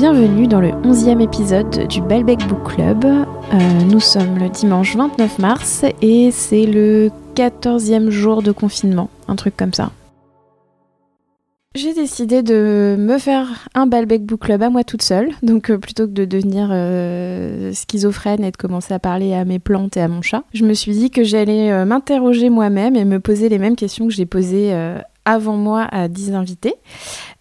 Bienvenue dans le 11e épisode du Balbec Book Club. Euh, nous sommes le dimanche 29 mars et c'est le 14e jour de confinement, un truc comme ça. J'ai décidé de me faire un Balbec Book Club à moi toute seule, donc euh, plutôt que de devenir euh, schizophrène et de commencer à parler à mes plantes et à mon chat, je me suis dit que j'allais m'interroger moi-même et me poser les mêmes questions que j'ai posées avant moi à 10 invités.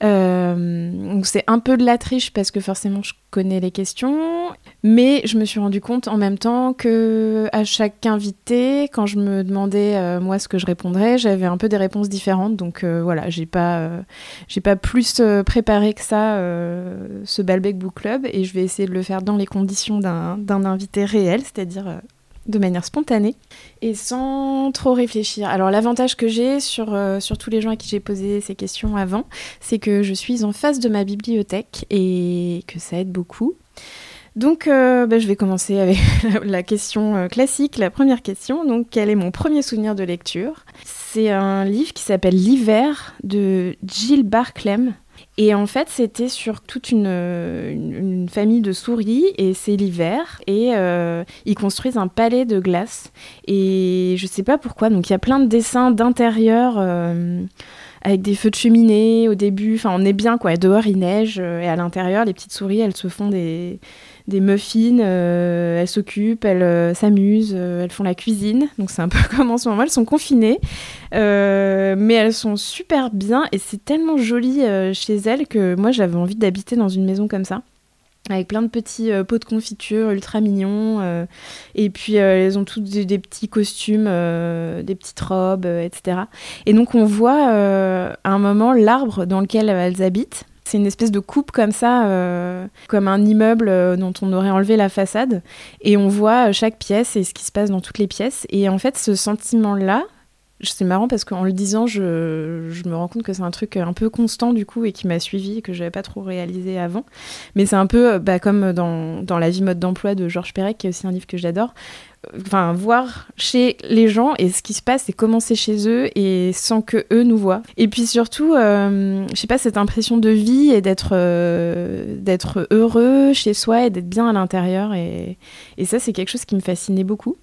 Euh, c'est un peu de la triche parce que forcément je connais les questions, mais je me suis rendu compte en même temps que à chaque invité, quand je me demandais euh, moi ce que je répondrais, j'avais un peu des réponses différentes. Donc euh, voilà, j'ai pas j'ai pas plus préparé que ça ce Balbec Book Club et je vais essayer de le faire dans les conditions d'un invité réel, c'est-à-dire de manière spontanée et sans trop réfléchir. Alors l'avantage que j'ai sur, euh, sur tous les gens à qui j'ai posé ces questions avant, c'est que je suis en face de ma bibliothèque et que ça aide beaucoup. Donc euh, bah, je vais commencer avec la question euh, classique, la première question. Donc quel est mon premier souvenir de lecture? C'est un livre qui s'appelle L'hiver de Jill Barclay. Et en fait, c'était sur toute une, famille de souris, et c'est l'hiver, et euh, ils construisent un palais de glace. Et je sais pas pourquoi, donc il y a plein de dessins d'intérieur. Euh, avec des feux de cheminée au début, enfin on est bien quoi, dehors il neige euh, et à l'intérieur les petites souris elles se font des, des muffins, elles s'occupent, elles s'amusent, elles font la cuisine. Donc c'est un peu comme en ce moment, elles sont confinées. mais elles sont super bien et c'est tellement joli chez elles que moi j'avais envie d'habiter dans une maison comme ça avec plein de petits pots de confiture ultra mignons. et puis elles ont toutes des, petits costumes, des petites robes, etc. Et donc on voit à un moment l'arbre dans lequel elles habitent. C'est une espèce de coupe comme ça, comme un immeuble dont on aurait enlevé la façade. Et on voit chaque pièce et ce qui se passe dans toutes les pièces. Et en fait, ce sentiment-là, c'est marrant parce qu'en le disant, je, me rends compte que c'est un truc un peu constant du coup et qui m'a suivi et que je n'avais pas trop réalisé avant. Mais c'est un peu euh, bah, comme dans, La vie mode d'emploi de Georges Perec, qui est aussi un livre que j'adore. Enfin, voir chez les gens et ce qui se passe et comment c'est chez eux et sans que eux nous voient. Et puis surtout, euh, je sais pas, cette impression de vie et d'être euh, heureux chez soi et d'être bien à l'intérieur. Et ça, c'est quelque chose qui me fascinait beaucoup.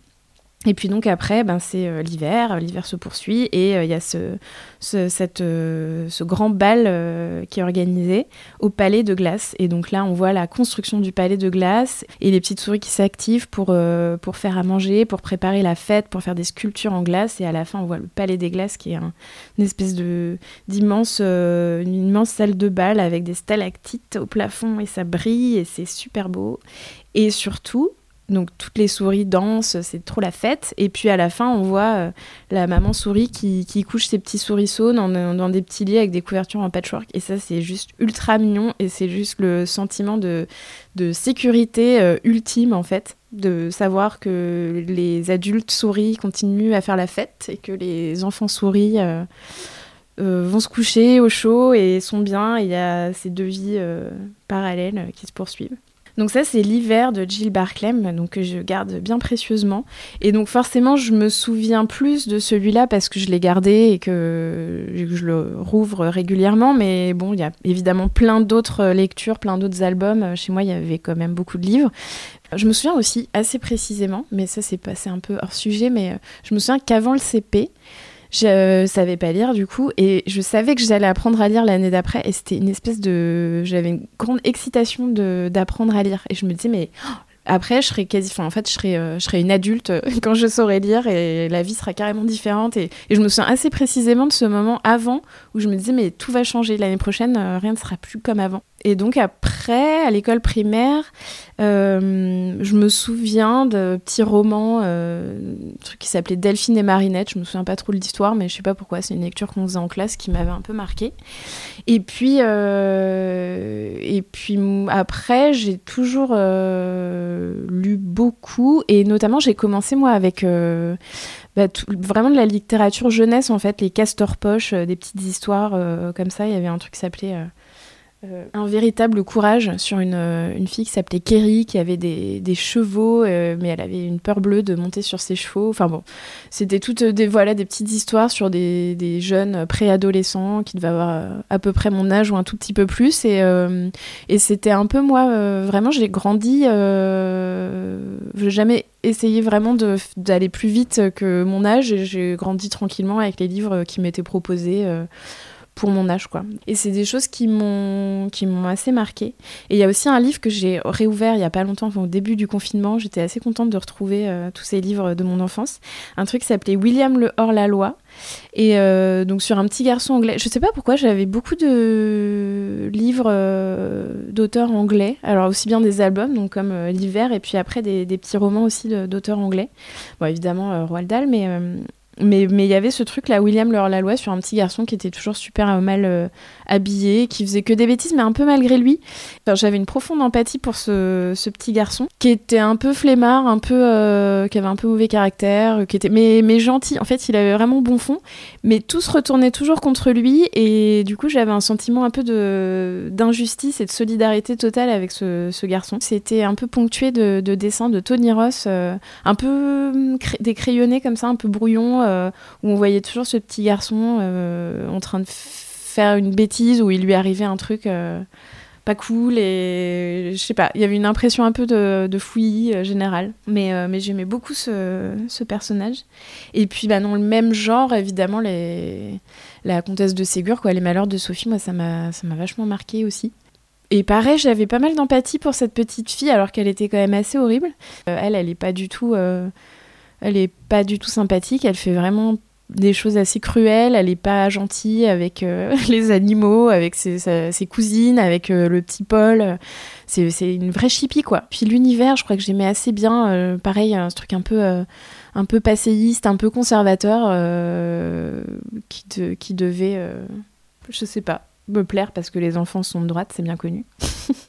Et puis donc après, ben c'est euh, l'hiver, l'hiver se poursuit et euh, il y a ce, ce, cette, euh, ce grand bal qui est organisé au palais de glace. Et donc là, on voit la construction du palais de glace et les petites souris qui s'activent pour, pour faire à manger, pour préparer la fête, pour faire des sculptures en glace. Et à la fin, on voit le palais des glaces qui est une espèce d'immense immense salle de bal avec des stalactites au plafond et ça brille et c'est super beau. Et surtout, donc toutes les souris dansent, c'est trop la fête. Et puis à la fin, on voit euh, la maman souris qui, couche ses petits souriceaux dans, dans, des petits lits avec des couvertures en patchwork. Et ça, c'est juste ultra mignon et c'est juste le sentiment de, sécurité euh, ultime en fait. De savoir que les adultes souris continuent à faire la fête et que les enfants souris euh, vont se coucher au chaud et sont bien. Il y a ces deux vies parallèles qui se poursuivent. Donc ça, c'est l'hiver de Jill Barclay, donc que je garde bien précieusement. Et donc forcément, je me souviens plus de celui-là parce que je l'ai gardé et que je le rouvre régulièrement. Mais bon, il y a évidemment plein d'autres lectures, plein d'autres albums. Chez moi, il y avait quand même beaucoup de livres. Je me souviens aussi assez précisément, mais ça c'est passé un peu hors sujet, mais je me souviens qu'avant le CP, je savais pas lire du coup et je savais que j'allais apprendre à lire l'année d'après et c'était une espèce de j'avais une grande excitation d'apprendre à lire et je me disais mais oh, après, je serai quasi, enfin, en fait, je serai, euh, je une adulte euh, quand je saurai lire et la vie sera carrément différente. Et, et, je me souviens assez précisément de ce moment avant où je me disais, mais tout va changer l'année prochaine, euh, rien ne sera plus comme avant. Et donc après, à l'école primaire, je me souviens de petits romans, un truc qui s'appelait Delphine et Marinette. Je me souviens pas trop de l'histoire, mais je sais pas pourquoi. C'est une lecture qu'on faisait en classe qui m'avait un peu marqué. Et puis, et puis après, j'ai toujours lu beaucoup et notamment j'ai commencé moi avec euh, bah, vraiment de la littérature jeunesse en fait, les castors poches, euh, des petites histoires euh, comme ça. Il y avait un truc qui s'appelait euh, un véritable courage sur une, euh, une fille qui s'appelait Kerry, qui avait des, des chevaux, euh, mais elle avait une peur bleue de monter sur ses chevaux. Enfin bon, c'était toutes des, voilà, des petites histoires sur des, des jeunes préadolescents qui devaient avoir à peu près mon âge ou un tout petit peu plus. Et, et c'était un peu moi, vraiment, j'ai grandi, j'ai jamais essayé vraiment d'aller plus vite que mon âge j'ai grandi tranquillement avec les livres qui m'étaient proposés pour mon âge quoi. Et c'est des choses qui m'ont qui m'ont assez marqué. Et il y a aussi un livre que j'ai réouvert il y a pas longtemps, au début du confinement, j'étais assez contente de retrouver euh, tous ces livres de mon enfance. Un truc qui s'appelait William le hors-la-loi. Et euh, donc sur un petit garçon anglais. Je sais pas pourquoi j'avais beaucoup de livres euh, d'auteurs anglais. Alors aussi bien des albums, donc comme l'hiver, et puis après des, des petits romans aussi d'auteurs anglais. Bon évidemment Roald Dahl, mais mais il y avait ce truc là, William le loi sur un petit garçon qui était toujours super euh, mal euh, habillé, qui faisait que des bêtises, mais un peu malgré lui. J'avais une profonde empathie pour ce, ce, petit garçon, qui était un peu flemmard, un peu, euh, qui avait un peu mauvais caractère, qui était, mais, mais gentil. En fait, il avait vraiment bon fond, mais tout se retournait toujours contre lui, et du coup, j'avais un sentiment un peu de, d'injustice et de solidarité totale avec ce, garçon. C'était un peu ponctué de, de dessins de Tony Ross, un peu hum, décrayonné comme ça, un peu brouillon euh, où on voyait toujours ce petit garçon euh, en train de faire une bêtise, où il lui arrivait un truc euh, pas cool et je sais pas, il y avait une impression un peu de, fouillis générale, mais, mais j'aimais beaucoup ce, ce, personnage. Et puis bah, dans le même genre, évidemment, les... la comtesse de Ségur, quoi, les malheurs de Sophie, moi ça m'a vachement marqué aussi. Et pareil, j'avais pas mal d'empathie pour cette petite fille alors qu'elle était quand même assez horrible. elle, elle est pas du tout elle est pas du tout sympathique, elle fait vraiment des choses assez cruelles, elle est pas gentille avec euh, les animaux, avec ses, cousines, avec euh, le petit Paul. C'est une vraie chippie, quoi. Puis l'univers, je crois que j'aimais assez bien, euh, pareil, un truc un peu, un peu passéiste, un peu conservateur, qui, qui devait, je sais pas, me plaire parce que les enfants sont de droite, c'est bien connu.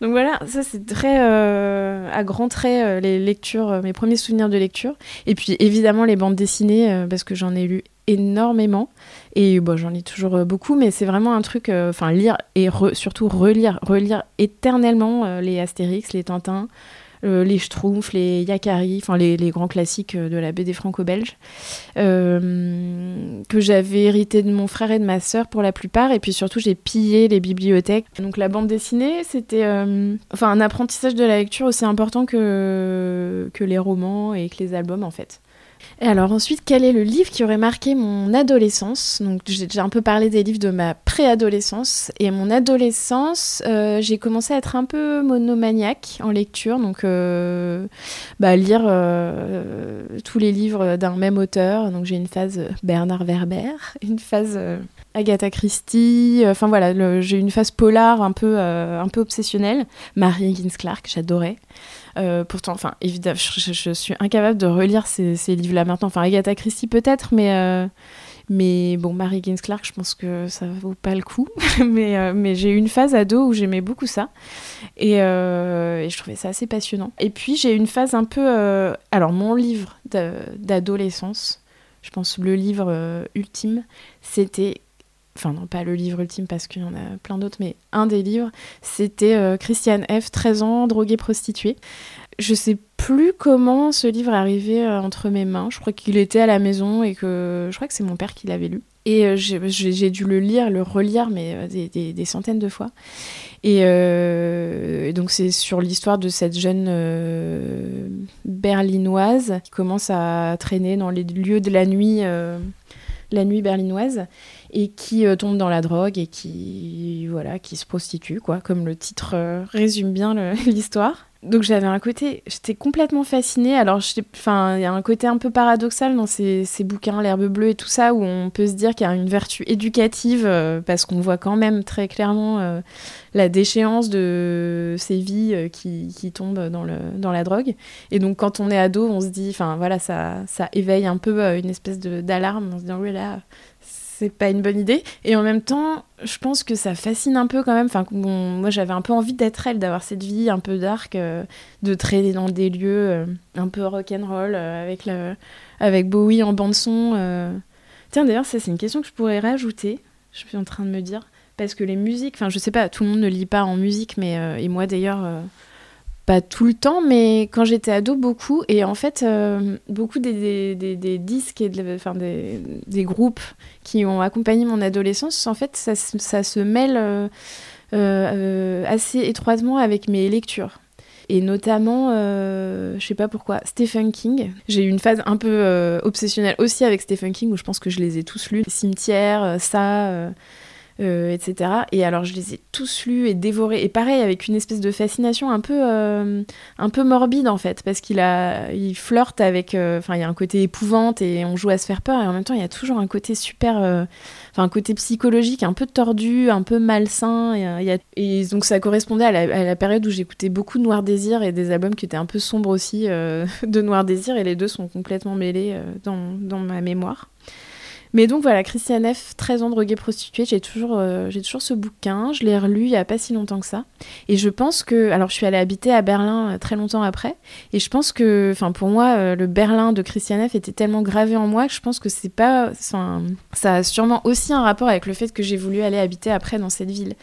Donc voilà, ça c'est très euh, à grands traits euh, les lectures, euh, mes premiers souvenirs de lecture. Et puis évidemment les bandes dessinées parce que j'en ai lu énormément et j'en lis toujours beaucoup, mais c'est vraiment un truc, enfin lire et surtout relire, relire éternellement les Astérix, les Tintins, les Schtroumpfs, les Yakari, enfin les, grands classiques euh, de la BD franco-belge, euh, que j'avais hérité de mon frère et de ma sœur pour la plupart, et puis surtout j'ai pillé les bibliothèques. Donc la bande dessinée, c'était enfin un apprentissage de la lecture aussi important que, que les romans et que les albums en fait. Et alors ensuite, quel est le livre qui aurait marqué mon adolescence Donc j'ai déjà un peu parlé des livres de ma préadolescence. Et mon adolescence, euh, j'ai commencé à être un peu monomaniaque en lecture. Donc euh, bah, lire euh, tous les livres d'un même auteur. Donc j'ai une phase Bernard Werber, une phase... Agatha Christie, enfin voilà, j'ai une phase polar un peu, un peu obsessionnelle. Marie Higgins Clark, j'adorais. Euh, pourtant, enfin, évidemment, je, suis incapable de relire ces, livres-là maintenant. Enfin, Agatha Christie peut-être, mais, euh, mais bon, Mary Higgins Clark, je pense que ça vaut pas le coup. mais euh, mais j'ai eu une phase ado où j'aimais beaucoup ça. Et, et, je trouvais ça assez passionnant. Et puis, j'ai eu une phase un peu. alors, mon livre d'adolescence, je pense le livre ultime, c'était enfin non pas le livre ultime parce qu'il y en a plein d'autres, mais un des livres, c'était euh, Christiane F, 13 ans, droguée prostituée. Je sais plus comment ce livre est arrivé euh, entre mes mains. Je crois qu'il était à la maison et que je crois que c'est mon père qui l'avait lu. Et euh, j'ai dû le lire, le relire, mais des, centaines de fois. Et, donc c'est sur l'histoire de cette jeune berlinoise qui commence à traîner dans les lieux de la nuit, la nuit berlinoise et qui euh, tombe dans la drogue et qui voilà qui se prostitue quoi comme le titre euh, résume bien l'histoire. Donc j'avais un côté j'étais complètement fascinée. Alors enfin il y a un côté un peu paradoxal dans ces, bouquins l'herbe bleue et tout ça où on peut se dire qu'il y a une vertu éducative euh, parce qu'on voit quand même très clairement la déchéance de ces vies qui, tombent dans, la drogue. Et donc quand on est ado on se dit enfin voilà ça, ça éveille un peu une espèce d'alarme. En se disant oui là c'est pas une bonne idée. Et en même temps, je pense que ça fascine un peu quand même. Enfin, moi, j'avais un peu envie d'être elle, d'avoir cette vie un peu dark, euh, de traîner dans des lieux euh, un peu rock'n'roll euh, avec, avec Bowie en bande-son. Tiens, d'ailleurs, ça, c'est une question que je pourrais rajouter. Je suis en train de me dire. parce que les musiques, enfin je sais pas, tout le monde ne lit pas en musique, mais et moi d'ailleurs pas tout le temps, mais quand j'étais ado, beaucoup. Et en fait, beaucoup des, des, des, disques et enfin, des, des, groupes qui ont accompagné mon adolescence, en fait, ça, ça se mêle assez étroitement avec mes lectures et notamment, euh, je sais pas pourquoi, Stephen King. J'ai eu une phase un peu euh, obsessionnelle aussi avec Stephen King où je pense que je les ai tous lus. Cimetière, euh, ça, euh, etc. Et alors je les ai tous lus et dévorés. Et pareil, avec une espèce de fascination un peu, euh, un peu morbide en fait, parce qu'il a, il flirte avec. Euh, enfin, il y a un côté épouvante et on joue à se faire peur. Et en même temps, il y a toujours un côté super. Enfin, un côté psychologique un peu tordu, un peu malsain. Et, y a, et donc ça correspondait à la, période où j'écoutais beaucoup Noir Désir et des albums qui étaient un peu sombres aussi de Noir Désir. Et les deux sont complètement mêlés dans, dans ma mémoire. Mais donc voilà, Christiane F., 13 ans droguée prostituée, j'ai toujours, euh, j'ai toujours ce bouquin, je l'ai relu il n'y a pas si longtemps que ça. Et je pense que, alors je suis allée habiter à Berlin euh, très longtemps après, et je pense que, enfin pour moi, euh, le Berlin de Christiane F. était tellement gravé en moi que je pense que c'est pas, ça a sûrement aussi un rapport avec le fait que j'ai voulu aller habiter après dans cette ville.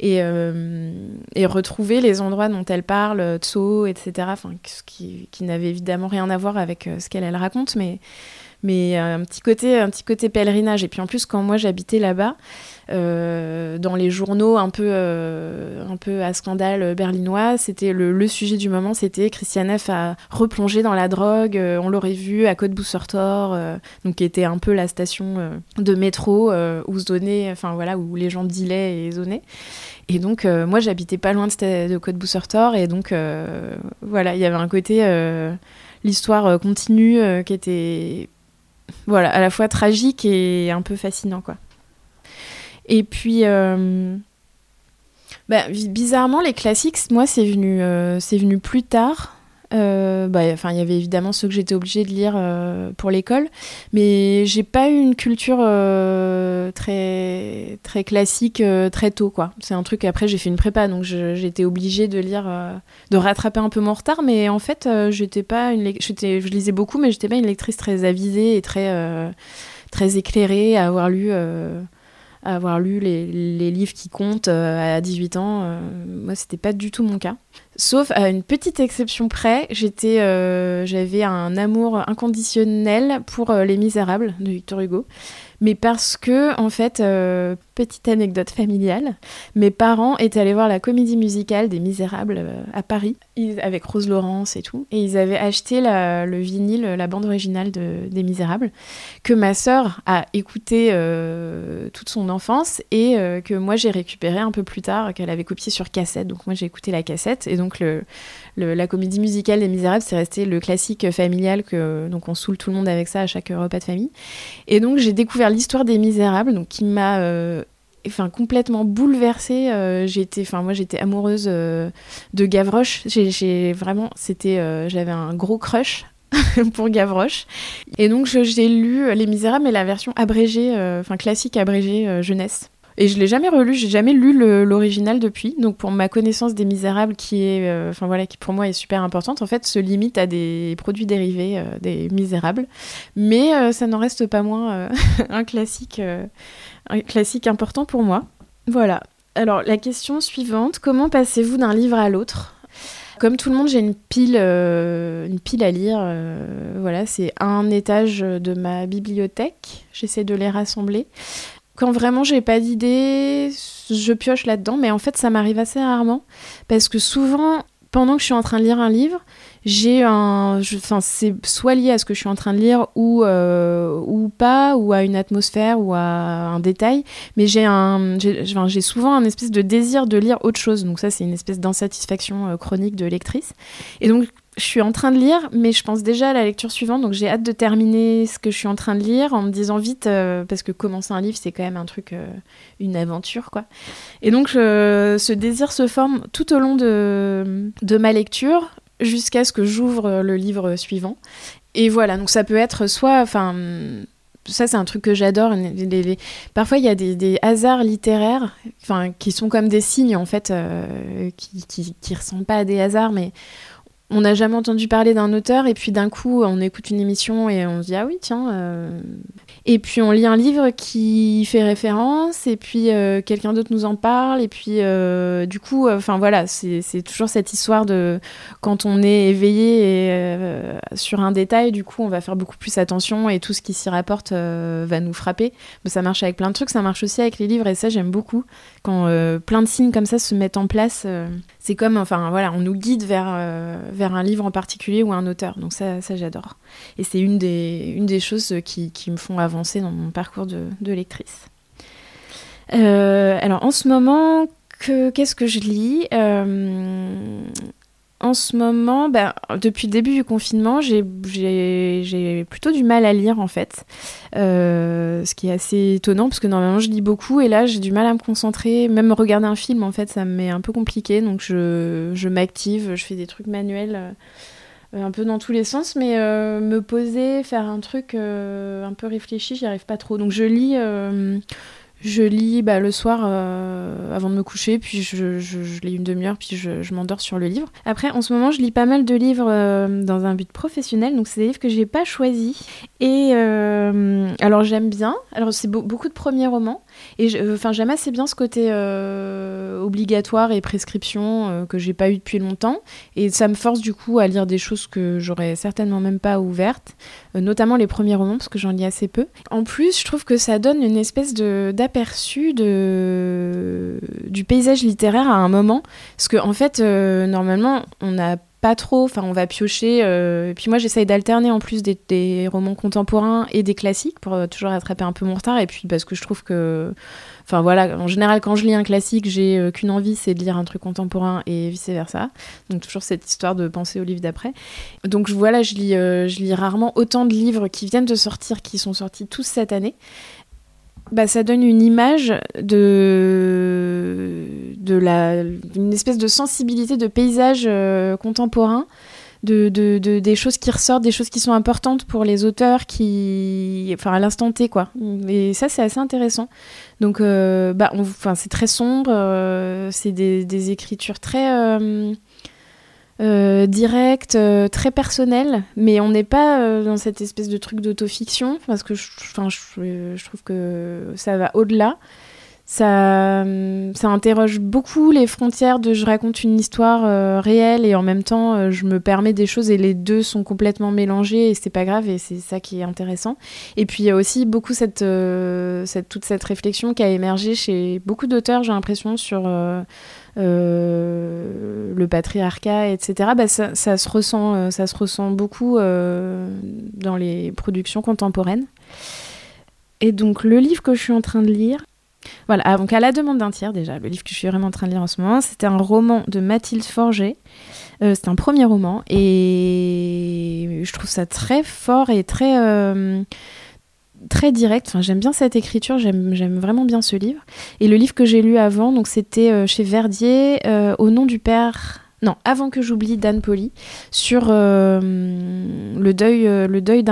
Et, et retrouver les endroits dont elle parle, Tso, etc., enfin, qui, qui n'avait évidemment rien à voir avec ce qu'elle elle raconte, mais mais euh, un petit côté un petit côté pèlerinage. Et puis en plus quand moi j'habitais là-bas euh, dans les journaux un peu euh, un peu à scandale berlinois c'était le, sujet du moment c'était Christiane F a replongé dans la drogue on l'aurait vu à Côte Boussertor donc qui était un peu la station de métro où se donnait enfin voilà où les gens dilaient et zonaient. Et donc moi j'habitais pas loin de, de Côte Boussertor et donc voilà il y avait un côté l'histoire continue qui était voilà, à la fois tragique et un peu fascinant, quoi. Et puis, euh, bah, bizarrement, les classiques, moi, c'est venu, euh, c'est venu plus tard. Euh, bah, il y avait évidemment ceux que j'étais obligée de lire pour l'école, mais j'ai pas eu une culture très très classique très tôt, quoi. C'est un truc. Après, j'ai fait une prépa, donc j'étais obligée de lire, de rattraper un peu mon retard, mais en fait, j'étais pas une, je lisais beaucoup, mais j'étais pas une lectrice très avisée et très très éclairée à avoir lu avoir lu les, les livres qui comptent euh, à 18 ans. Euh, moi, c'était pas du tout mon cas. Sauf à une petite exception près, j'étais, euh, j'avais un amour inconditionnel pour Les Misérables de Victor Hugo mais parce que, en fait, euh, petite anecdote familiale, mes parents étaient allés voir la comédie musicale des Misérables euh, à Paris, avec Rose Laurence et tout, et ils avaient acheté le vinyle, la bande originale de, des Misérables, que ma sœur a écouté euh, toute son enfance et que moi j'ai récupéré un peu plus tard, qu'elle avait copié sur cassette, donc moi j'ai écouté la cassette, et donc le, la comédie musicale des Misérables, c'est resté le classique familial que donc on saoule tout le monde avec ça à chaque repas de famille. Et donc j'ai découvert l'histoire des Misérables, donc qui m'a euh, enfin complètement bouleversée. Euh, j'étais, moi j'étais amoureuse euh, de Gavroche. J'ai vraiment, c'était, j'avais un gros crush pour Gavroche. Et donc j'ai lu Les Misérables, mais la version abrégée, enfin classique abrégée jeunesse. Et je l'ai jamais relu, j'ai jamais lu l'original depuis. Donc pour ma connaissance des Misérables, qui est, euh, enfin voilà, qui pour moi est super importante, en fait, se limite à des produits dérivés euh, des Misérables. Mais euh, ça n'en reste pas moins un classique, un classique important pour moi. Voilà. Alors la question suivante comment passez-vous d'un livre à l'autre? Comme tout le monde, j'ai une pile, une pile à lire. voilà, c'est un étage de ma bibliothèque. J'essaie de les rassembler. Quand vraiment j'ai pas d'idée, je pioche là-dedans, mais en fait ça m'arrive assez rarement parce que souvent pendant que je suis en train de lire un livre, j'ai un, enfin c'est soit lié à ce que je suis en train de lire ou euh, ou pas, ou à une atmosphère ou à un détail, mais j'ai un, j'ai souvent un espèce de désir de lire autre chose. Donc ça c'est une espèce d'insatisfaction euh, chronique de lectrice. Et donc je suis en train de lire, mais je pense déjà à la lecture suivante, donc j'ai hâte de terminer ce que je suis en train de lire en me disant vite, euh, parce que commencer un livre, c'est quand même un truc, euh, une aventure, quoi. Et donc ce désir se forme tout au long de, ma lecture, jusqu'à ce que j'ouvre le livre suivant. Et voilà, donc ça peut être soit, enfin, ça c'est un truc que j'adore. Parfois il y a des, hasards littéraires, enfin, qui sont comme des signes en fait, euh, qui, qui ressemblent pas à des hasards, mais on n'a jamais entendu parler d'un auteur et puis d'un coup on écoute une émission et on se dit ah oui tiens euh. et puis on lit un livre qui fait référence et puis euh, quelqu'un d'autre nous en parle et puis euh, du coup enfin voilà c'est toujours cette histoire de quand on est éveillé sur un détail du coup on va faire beaucoup plus attention et tout ce qui s'y rapporte va nous frapper ça marche avec plein de trucs ça marche aussi avec les livres et ça j'aime beaucoup quand plein de signes comme ça se mettent en place c'est comme, enfin voilà, on nous guide vers, vers un livre en particulier ou un auteur. Donc ça, ça j'adore. Et c'est une des, choses qui, me font avancer dans mon parcours de, de lectrice. Euh, alors en ce moment, qu'est-ce que je lis? Euh, en ce moment, ben, depuis le début du confinement, j'ai plutôt du mal à lire en fait. Euh, ce qui est assez étonnant parce que normalement je lis beaucoup et là j'ai du mal à me concentrer. Même regarder un film en fait, ça me met un peu compliqué. Donc je, je m'active, je fais des trucs manuels euh, un peu dans tous les sens. Mais euh, me poser, faire un truc un peu réfléchi, j'y arrive pas trop. Donc je lis je lis bah, le soir euh, avant de me coucher, puis je, lis une demi-heure, puis je, m'endors sur le livre. Après, en ce moment, je lis pas mal de livres euh, dans un but professionnel, donc c'est des livres que j'ai pas choisis. Et euh, alors j'aime bien. Alors c'est beaucoup de premiers romans, et enfin j'aime assez bien ce côté obligatoire et prescription que j'ai pas eu depuis longtemps, et ça me force du coup à lire des choses que j'aurais certainement même pas ouvertes, notamment les premiers romans parce que j'en lis assez peu. En plus, je trouve que ça donne une espèce de aperçu de, du paysage littéraire à un moment. Parce qu'en en fait, euh, normalement, on n'a pas trop, enfin on va piocher. Euh, puis moi j'essaye d'alterner en plus des, romans contemporains et des classiques pour euh, toujours rattraper un peu mon retard. Et puis parce que je trouve que, enfin voilà, en général quand je lis un classique, j'ai qu'une envie, c'est de lire un truc contemporain et vice versa. Donc toujours cette histoire de penser au livre d'après. Donc voilà, je lis, je lis rarement autant de livres qui viennent de sortir, qui sont sortis tous cette année bah, ça donne une image de, de la, une espèce de sensibilité de paysage euh, contemporain, de, de, de, des choses qui ressortent, des choses qui sont importantes pour les auteurs, qui, enfin à l'instant T quoi. Et ça c'est assez intéressant. Donc, euh, bah, c'est très sombre, euh, c'est des, écritures très euh, direct, euh, très personnel, mais on n'est pas euh, dans cette espèce de truc d'autofiction, parce que je, je, trouve que ça va au-delà. Ça, ça interroge beaucoup les frontières de je raconte une histoire réelle et en même temps je me permets des choses et les deux sont complètement mélangés et c'est pas grave et c'est ça qui est intéressant. Et puis il y a aussi beaucoup cette, cette, toute cette réflexion qui a émergé chez beaucoup d'auteurs, j'ai l'impression, sur euh, le patriarcat, etc. Bah, ça, se ressent, euh, ça se ressent beaucoup euh, dans les productions contemporaines. Et donc le livre que je suis en train de lire, voilà, donc à la demande d'un tiers déjà, le livre que je suis vraiment en train de lire en ce moment, c'était un roman de Mathilde Forger. c'est un premier roman et je trouve ça très fort et très très direct. Enfin, j'aime bien cette écriture, j'aime vraiment bien ce livre. Et le livre que j'ai lu avant, donc c'était euh, chez Verdier, euh, Au nom du père. Non, avant que j'oublie d'Anne Poli, sur euh, le deuil, le deuil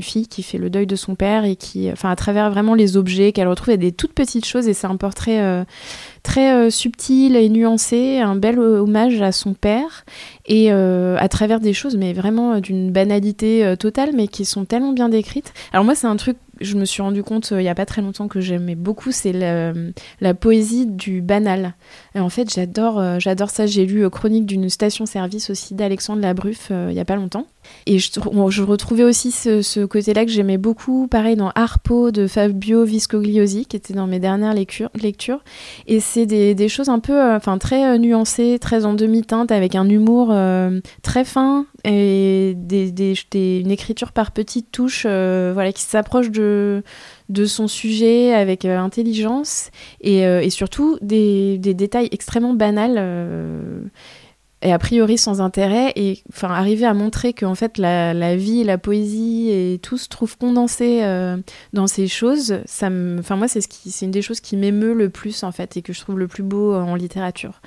fille qui fait le deuil de son père et qui, enfin, à travers vraiment les objets qu'elle retrouve, a des toutes petites choses et c'est un portrait très euh, subtil et nuancé, un bel hommage à son père, et euh, à travers des choses, mais vraiment d'une banalité totale, mais qui sont tellement bien décrites. Alors moi, c'est un truc je me suis rendu compte il n'y a pas très longtemps que j'aimais beaucoup, c'est la, poésie du banal. Et en fait, j'adore, j'adore ça. J'ai lu Chronique d'une station-service aussi d'Alexandre Labruffe il n'y a pas longtemps. Et je, retrouvais aussi ce, côté-là que j'aimais beaucoup, pareil dans Harpo de Fabio Viscogliosi, qui était dans mes dernières lectures. Et c'est des, choses un peu, euh, enfin très euh, nuancées, très en demi-teinte, avec un humour euh, très fin et des, une écriture par petites touches, voilà, qui s'approche de, son sujet avec intelligence et, et surtout des, détails extrêmement banals et a priori sans intérêt et enfin arriver à montrer que en fait la, la, vie la poésie et tout se trouve condensé euh, dans ces choses ça me enfin moi c'est ce qui c'est une des choses qui m'émeut le plus en fait et que je trouve le plus beau en littérature.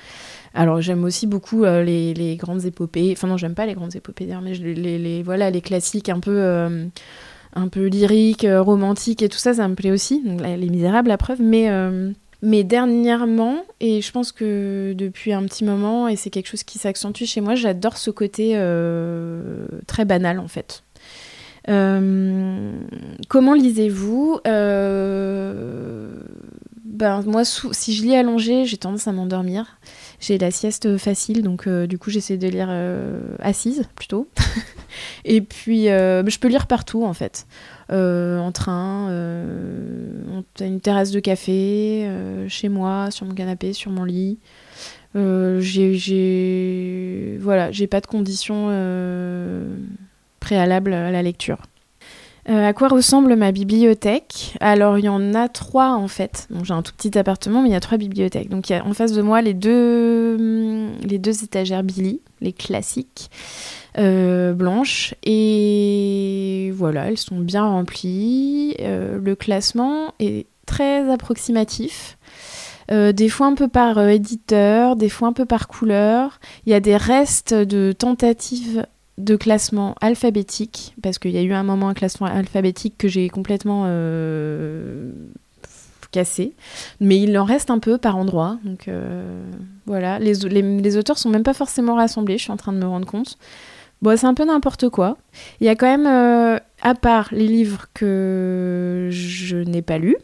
Alors j'aime aussi beaucoup euh, les, grandes épopées enfin non j'aime pas les grandes épopées mais les, les, voilà les classiques un peu euh, un peu lyriques romantiques et tout ça ça me plaît aussi les misérables la preuve mais Mais dernièrement, et je pense que depuis un petit moment, et c'est quelque chose qui s'accentue chez moi, j'adore ce côté euh, très banal en fait. Euh, comment lisez-vous euh, ben, Moi, si je lis allongé, j'ai tendance à m'endormir. J'ai la sieste facile, donc du coup, j'essaie de lire assise plutôt. Et puis, je peux lire partout en fait. Euh, en train, euh, une terrasse de café, euh, chez moi, sur mon canapé, sur mon lit. j'ai, voilà, j'ai pas de conditions préalables à la lecture. À quoi ressemble ma bibliothèque? Alors, il y en a trois en fait. j'ai un tout petit appartement, mais il y a trois bibliothèques. Donc, il y a en face de moi les deux, deux étagères Billy, les classiques. Euh, blanches. Et voilà, elles sont bien remplies. Euh, le classement est très approximatif. Euh, des fois un peu par éditeur, des fois un peu par couleur. Il y a des restes de tentatives de classement alphabétique, parce qu'il y a eu un moment un classement alphabétique que j'ai complètement cassé. Mais il en reste un peu par endroit. Donc voilà, les, les, les, auteurs sont même pas forcément rassemblés, je suis en train de me rendre compte. Bon, c'est un peu n'importe quoi. Il y a quand même, euh, à part les livres que je n'ai pas lus,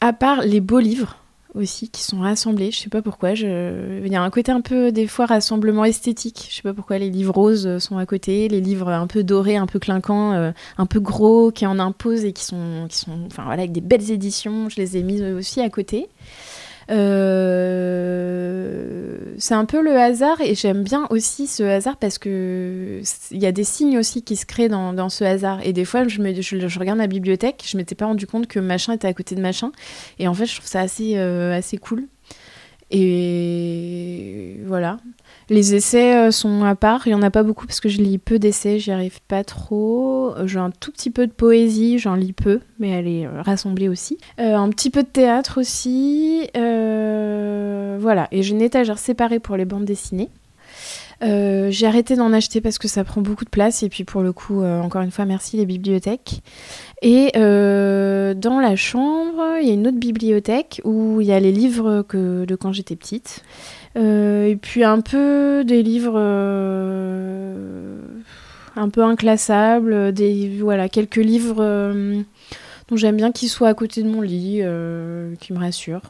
à part les beaux livres aussi qui sont rassemblés, je sais pas pourquoi, je... il y a un côté un peu des fois rassemblement esthétique, je sais pas pourquoi les livres roses sont à côté, les livres un peu dorés, un peu clinquants, euh, un peu gros, qui en imposent et qui sont, qui sont enfin voilà, avec des belles éditions, je les ai mis aussi à côté. Euh, c'est un peu le hasard et j'aime bien aussi ce hasard parce que il y a des signes aussi qui se créent dans, ce hasard. Et des fois, je, me, regarde ma bibliothèque, je m'étais pas rendu compte que machin était à côté de machin. Et en fait, je trouve ça assez, euh, assez cool. Et voilà. Les essais euh, sont à part. Il n'y en a pas beaucoup parce que je lis peu d'essais, j'y arrive pas trop. J'ai un tout petit peu de poésie, j'en lis peu, mais elle est euh, rassemblée aussi. Euh, un petit peu de théâtre aussi. voilà. Et j'ai une étagère séparée pour les bandes dessinées. J'ai arrêté d'en acheter parce que ça prend beaucoup de place et puis pour le coup, encore une fois, merci les bibliothèques. Et dans la chambre, il y a une autre bibliothèque où il y a les livres que, de quand j'étais petite. Euh, et puis un peu des livres euh, un peu inclassables, des, voilà, quelques livres euh, dont j'aime bien qu'ils soient à côté de mon lit, qui me rassurent.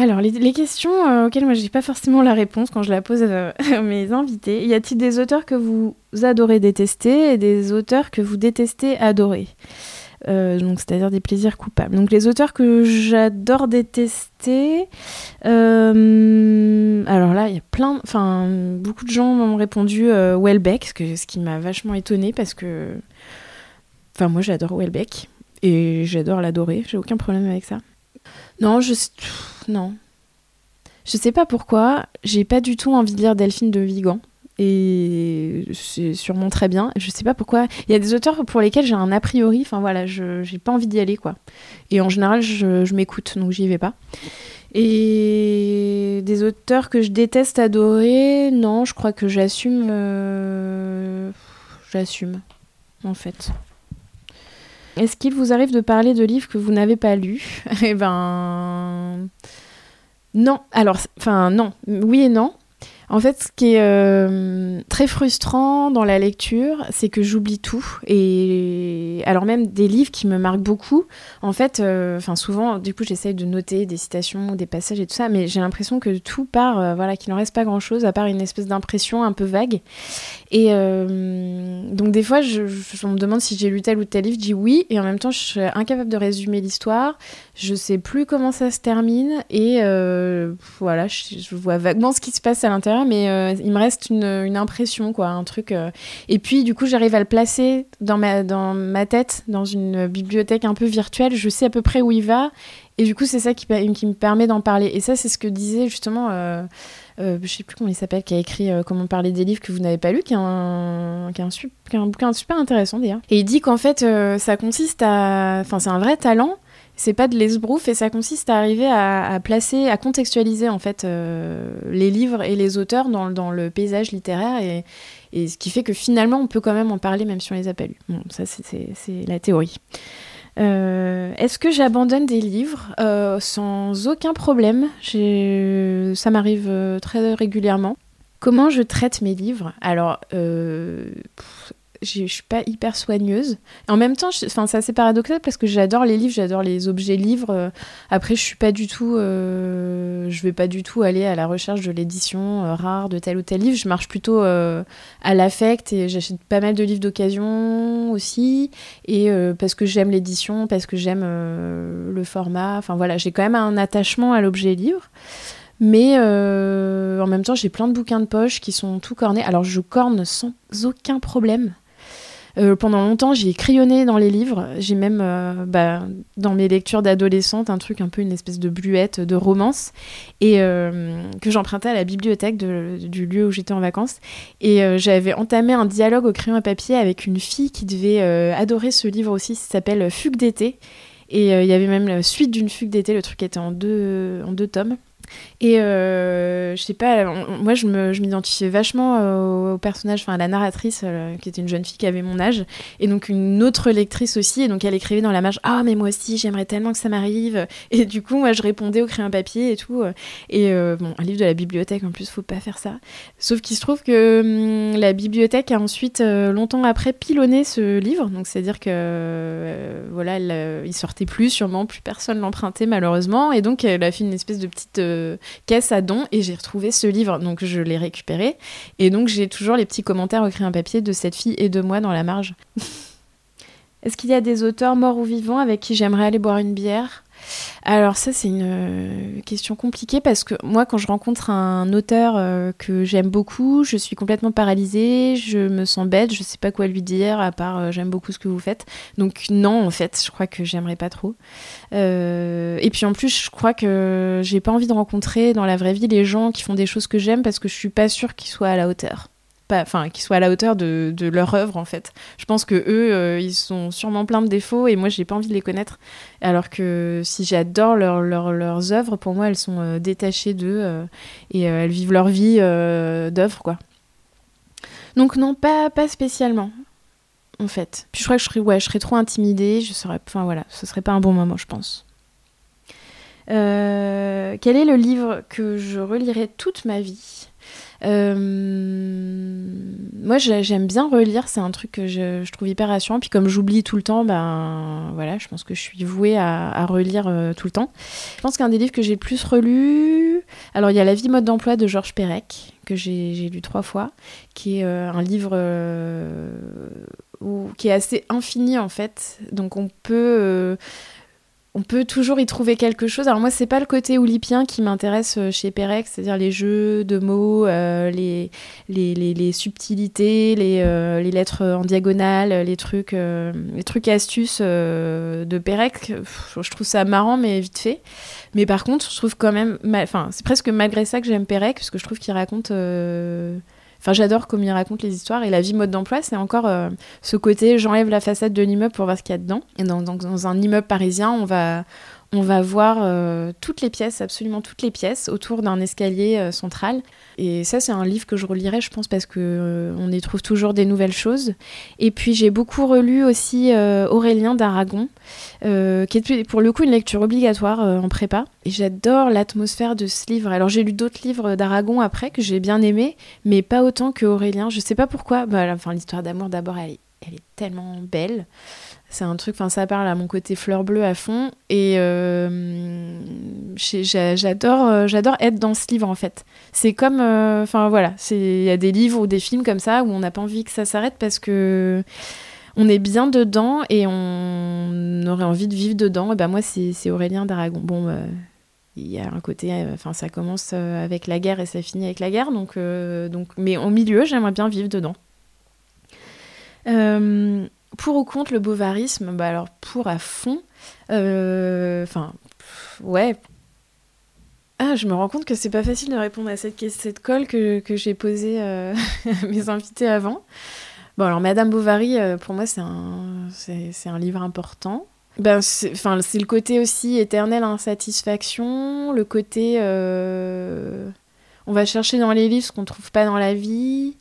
Alors, les, questions auxquelles moi j'ai pas forcément la réponse quand je la pose à mes invités. Y a-t-il des auteurs que vous adorez détester et des auteurs que vous détestez adorer euh, donc c'est-à-dire des plaisirs coupables. Donc les auteurs que j'adore détester, euh, alors là il y a plein, enfin beaucoup de gens m'ont répondu euh, Welbeck, ce, qui m'a vachement étonné parce que, enfin moi j'adore Welbeck et j'adore l'adorer, j'ai aucun problème avec ça. Non, je non, je sais pas pourquoi, j'ai pas du tout envie de lire Delphine de Vigan et c'est sûrement très bien. Je sais pas pourquoi. Il y a des auteurs pour lesquels j'ai un a priori. Enfin voilà, je j'ai pas envie d'y aller quoi. Et en général, je, je m'écoute, donc j'y vais pas. Et des auteurs que je déteste adorer, non, je crois que j'assume. Euh, j'assume, en fait. Est-ce qu'il vous arrive de parler de livres que vous n'avez pas lus Eh ben. Non, alors, enfin, non, oui et non. En fait, ce qui est euh, très frustrant dans la lecture, c'est que j'oublie tout. Et alors même des livres qui me marquent beaucoup, en fait, euh, enfin souvent, du coup, j'essaye de noter des citations, des passages et tout ça, mais j'ai l'impression que tout part, euh, voilà, qu'il n'en reste pas grand-chose à part une espèce d'impression un peu vague. Et donc des fois, je, me demande si j'ai lu tel ou tel livre, je dis oui, et en même temps, je suis incapable de résumer l'histoire. Je sais plus comment ça se termine et voilà, je vois vaguement ce qui se passe à l'intérieur mais euh, il me reste une, impression, quoi, un truc. Euh. Et puis, du coup, j'arrive à le placer dans ma, dans ma tête, dans une bibliothèque un peu virtuelle. Je sais à peu près où il va. Et du coup, c'est ça qui, qui, me permet d'en parler. Et ça, c'est ce que disait justement. Euh, euh, je sais plus comment il s'appelle, qui a écrit Comment parler des livres que vous n'avez pas lus, qui un, qui est un, bouquin super intéressant d'ailleurs. Et il dit qu'en fait, ça consiste à. Enfin, c'est un vrai talent c'est pas de l'esbrouf et ça consiste à arriver à, placer, à contextualiser en fait euh, les livres et les auteurs dans, le paysage littéraire et, ce qui fait que finalement on peut quand même en parler même si on les a pas lus. Bon, ça c'est la théorie. Est-ce que j'abandonne des livres Sans aucun problème? Ça m'arrive très régulièrement. Comment je traite mes livres? Alors, je suis pas hyper soigneuse. En même temps, c'est assez paradoxal parce que j'adore les livres, j'adore les objets livres. Euh, après, je suis pas du tout, euh, je vais pas du tout aller à la recherche de l'édition euh, rare de tel ou tel livre. Je marche plutôt à l'affect et j'achète pas mal de livres d'occasion aussi. Et parce que j'aime l'édition, parce que j'aime le format. Enfin voilà, j'ai quand même un attachement à l'objet livre. Mais en même temps, j'ai plein de bouquins de poche qui sont tout cornés. Alors, je corne sans aucun problème. Euh, pendant longtemps, j'ai crayonné dans les livres. J'ai même, euh, bah, dans mes lectures d'adolescente, un truc un peu une espèce de bluette de romance, et euh, que j'empruntais à la bibliothèque du lieu où j'étais en vacances. Et j'avais entamé un dialogue au crayon à papier avec une fille qui devait adorer ce livre aussi. Ça s'appelle Fugue d'été. Et il y avait même la suite d'une fugue d'été. Le truc était en deux, en deux tomes. Et euh, je sais pas, moi je m'identifiais vachement euh, au, personnage, enfin à la narratrice, euh, qui était une jeune fille qui avait mon âge, et donc une autre lectrice aussi, et donc elle écrivait dans la marge Ah, mais moi aussi j'aimerais tellement que ça m'arrive. Et du coup, moi je répondais au crayon papier et tout. Et bon, un livre de la bibliothèque en plus, faut pas faire ça. Sauf qu'il se trouve que hum, la bibliothèque a ensuite, longtemps après, pilonné ce livre, donc c'est-à-dire que voilà, il sortait plus, sûrement, plus personne l'empruntait malheureusement, et donc elle a fait une espèce de petite caisse à dons et j'ai retrouvé ce livre, donc je l'ai récupéré. Et donc j'ai toujours les petits commentaires écrits en papier de cette fille et de moi dans la marge. Est-ce qu'il y a des auteurs morts ou vivants avec qui j'aimerais aller boire une bière? Alors ça c'est une euh, question compliquée parce que moi quand je rencontre un auteur euh, que j'aime beaucoup, je suis complètement paralysée, je me sens bête, je sais pas quoi lui dire à part euh, j'aime beaucoup ce que vous faites. Donc non en fait, je crois que j'aimerais pas trop. et puis en plus je crois que j'ai pas envie de rencontrer dans la vraie vie les gens qui font des choses que j'aime parce que je suis pas sûre qu'ils soient à la hauteur enfin, qu'ils soient à la hauteur de, leur œuvre en fait. Je pense que eux, euh, ils sont sûrement plein de défauts et moi, j'ai pas envie de les connaître. Alors que si j'adore leurs œuvres, pour moi, elles sont euh, détachées d'eux euh, et elles vivent leur vie d'œuvre, quoi. Donc non, pas, pas spécialement, en fait. Puis je crois que je serais, ouais, je serais trop intimidée, je serais, enfin voilà, ce serait pas un bon moment, je pense. quel est le livre que je relirai toute ma vie? Moi, j'aime bien relire, c'est un truc que je, trouve hyper rassurant. Puis comme j'oublie tout le temps, ben voilà, je pense que je suis vouée à, relire euh, tout le temps. Je pense qu'un des livres que j'ai le plus relu, alors il y a La vie mode d'emploi de Georges Perec, que j'ai lu trois fois, qui est euh, un livre qui est assez infini en fait. Donc on peut on peut toujours y trouver quelque chose. Alors moi, c'est pas le côté oulipien qui m'intéresse euh, chez Perec, c'est-à-dire les jeux de mots, euh, les, subtilités, euh, les, lettres en diagonale, les trucs, astuces de Perec. Je trouve ça marrant, mais vite fait. Mais par contre, je trouve quand même, enfin, c'est presque malgré ça que j'aime Perec, parce que je trouve qu'il raconte Enfin, j'adore comme il raconte les histoires. Et la vie mode d'emploi, c'est encore euh, ce côté j'enlève la façade de l'immeuble pour voir ce qu'il y a dedans. Et dans, dans, un immeuble parisien, on va, on va voir euh, toutes les pièces, absolument toutes les pièces, autour d'un escalier euh, central. Et ça, c'est un livre que je relirai, je pense, parce que euh, y trouve toujours des nouvelles choses. Et puis j'ai beaucoup relu aussi Aurélien d'Aragon, qui est pour le coup une lecture obligatoire en prépa. Et j'adore l'atmosphère de ce livre. Alors j'ai lu d'autres livres d'Aragon après que j'ai bien aimé, mais pas autant que Aurélien. Je sais pas pourquoi. Bah, enfin, l'histoire d'amour d'abord, elle est tellement belle. C'est un truc, enfin ça parle à mon côté fleur bleue à fond et euh, j'adore, euh, j'adore être dans ce livre en fait. C'est comme, euh, enfin voilà, il y a des livres ou des films comme ça où on n'a pas envie que ça s'arrête parce que on est bien dedans et on aurait envie de vivre dedans. Et ben moi c'est Aurélien d'Aragon. Bon, il y a un côté, enfin ça commence avec la guerre et ça finit avec la guerre, donc donc, mais au milieu j'aimerais bien vivre dedans. Pour ou contre le bovarisme Bah alors pour à fond. Euh, enfin, ouais. Ah, je me rends compte que c'est pas facile de répondre à cette, cette colle que, que j'ai posée euh, à mes invités avant. Bon, alors Madame Bovary, euh, pour moi, c'est un, un livre important. Ben, c'est, le côté aussi éternel insatisfaction, le côté. on va chercher dans les livres ce qu'on trouve pas dans la vie,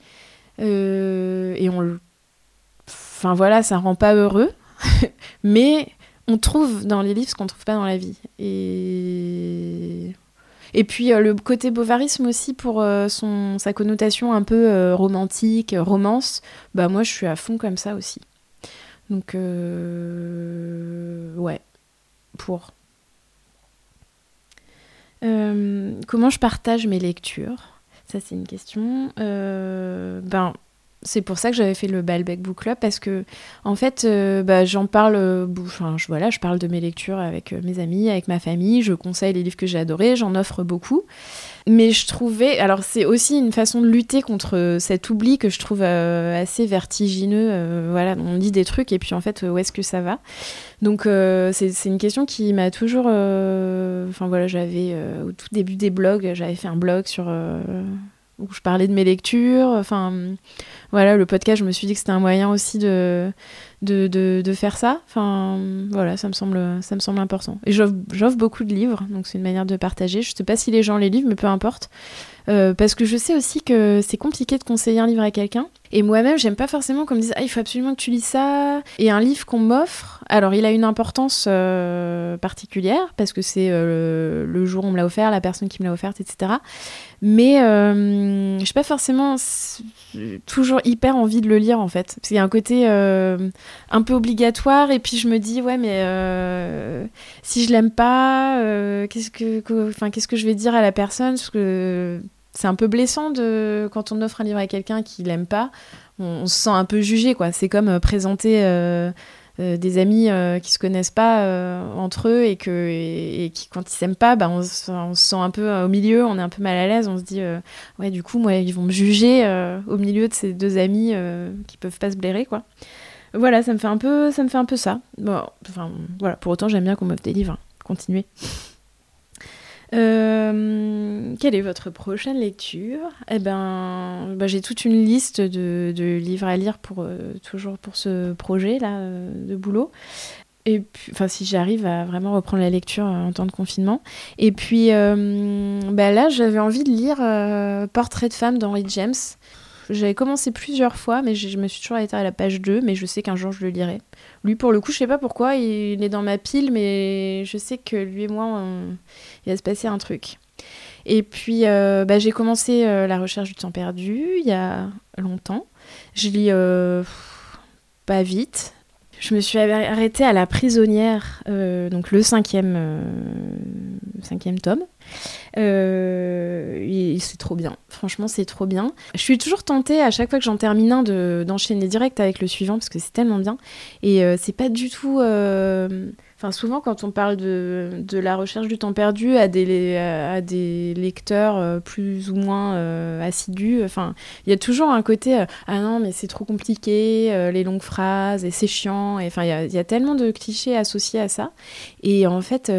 et on Enfin voilà, ça rend pas heureux, mais on trouve dans les livres ce qu'on trouve pas dans la vie. Et puis euh, le côté bovarisme aussi pour euh, sa connotation un peu euh, romantique, romance, bah moi je suis à fond comme ça aussi. Donc ouais, pour. comment je partage mes lectures? Ça c'est une question. ben c'est pour ça que j'avais fait le Balbec Book Club parce que en fait euh, bah, j'en parle euh, enfin je voilà je parle de mes lectures avec euh, mes amis avec ma famille je conseille les livres que j'ai adorés j'en offre beaucoup. Mais je trouvais alors c'est aussi une façon de lutter contre cet oubli que je trouve assez vertigineux voilà on lit des trucs et puis en fait où est-ce que ça va? Donc c'est une question qui m'a toujours enfin voilà j'avais au tout début des blogs j'avais fait un blog sur où je parlais de mes lectures. Enfin, voilà, le podcast, je me suis dit que c'était un moyen aussi de, de, de, faire ça. Enfin, voilà, ça me semble, ça me semble important. Et j'offre beaucoup de livres, donc c'est une manière de partager. Je sais pas si les gens les lisent, mais peu importe. Euh, parce que je sais aussi que c'est compliqué de conseiller un livre à quelqu'un. Et moi-même, j'aime pas forcément qu'on me dise ah, il faut absolument que tu lis ça. Et un livre qu'on m'offre, alors il a une importance euh, particulière parce que c'est euh, le jour où on me l'a offert, la personne qui me l'a offerte, etc. Mais je n'ai pas forcément toujours hyper envie de le lire en fait. Parce qu'il y a un côté un peu obligatoire et puis je me dis ouais mais si je l'aime pas, qu'est-ce que, qu'est-ce que je vais dire à la personne? Parce que c'est un peu blessant de quand on offre un livre à quelqu'un qui l'aime pas, on, se sent un peu jugé quoi. C'est comme euh, présenter euh, euh, des amis qui se connaissent pas entre eux et que et, qui quand ils s'aiment pas, bah, on, se sent un peu au milieu, on est un peu mal à l'aise, on se dit ouais du coup moi ils vont me juger au milieu de ces deux amis qui peuvent pas se blairer quoi. Voilà, ça me fait un peu ça me fait un peu ça. Bon, enfin voilà, pour autant j'aime bien qu'on m'offre des livres. Hein. Continuez. Euh, quelle est votre prochaine lecture? Eh ben, bah, j'ai toute une liste de, livres à lire pour euh, toujours pour ce projet là euh, de boulot. Et puis, enfin, si j'arrive à vraiment reprendre la lecture en temps de confinement. Et puis, bah, là, j'avais envie de lire Portrait de femme d'Henry James. J'avais commencé plusieurs fois, mais je me suis toujours arrêtée à la page 2, mais je sais qu'un jour je le lirai. Lui, pour le coup, je sais pas pourquoi, il est dans ma pile, mais je sais que lui et moi, il va se passer un truc. Et puis, euh, bah, j'ai commencé euh, la recherche du temps perdu il y a longtemps. Je lis euh, pas vite, je me suis arrêtée à La Prisonnière, euh, donc le cinquième, euh, tome. Euh, c'est trop bien, franchement c'est trop bien. Je suis toujours tentée à chaque fois que j'en termine un d'enchaîner direct avec le suivant parce que c'est tellement bien. Et c'est pas du tout Enfin, souvent, quand on parle de, de, la recherche du temps perdu à des, à des lecteurs euh, plus ou moins euh, assidus, enfin, il y a toujours un côté euh, ah non, mais c'est trop compliqué, les longues phrases, et c'est chiant. Et enfin, il y a, y a, tellement de clichés associés à ça. Et en fait,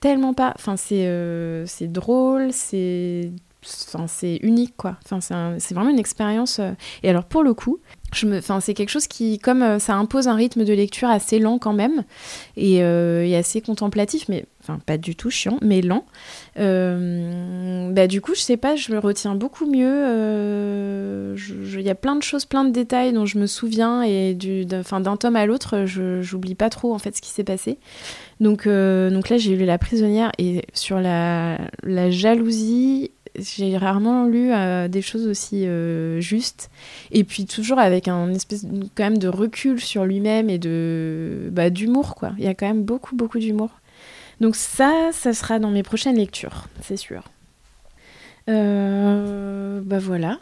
tellement pas. Enfin, c'est drôle, c'est c'est unique quoi. Enfin, c'est vraiment une expérience. Et alors pour le coup, enfin, c'est quelque chose qui, comme euh, ça impose un rythme de lecture assez lent quand même, et, euh, assez contemplatif, mais enfin pas du tout chiant, mais lent. Euh, bah, du coup, je sais pas, je me retiens beaucoup mieux. Il y a plein de choses, plein de détails dont je me souviens, et du, d'un tome à l'autre, je j'oublie pas trop en fait ce qui s'est passé. Donc, donc là, j'ai lu La prisonnière, et sur la, la jalousie j'ai rarement lu euh, des choses aussi euh, justes. Et puis toujours avec un espèce quand même de recul sur lui-même et de bah, d'humour, quoi. Il y a quand même beaucoup, beaucoup d'humour. Donc ça, ça sera dans mes prochaines lectures, c'est sûr. Euh, bah voilà.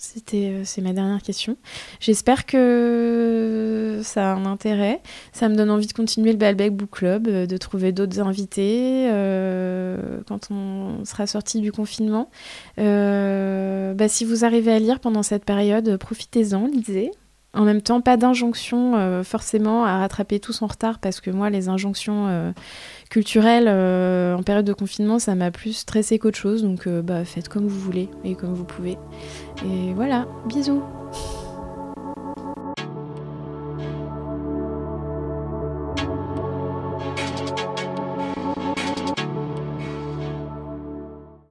C'était, euh, c'est ma dernière question. J'espère que ça a un intérêt. Ça me donne envie de continuer le Balbec Book Club, euh, de trouver d'autres invités euh, quand on sera sorti du confinement. bah, si vous arrivez à lire pendant cette période, profitez-en, lisez. En même temps, pas d'injonction forcément à rattraper tout son retard parce que moi, les injonctions culturelles en période de confinement, ça m'a plus stressé qu'autre chose. Donc, bah, faites comme vous voulez et comme vous pouvez. Et voilà, bisous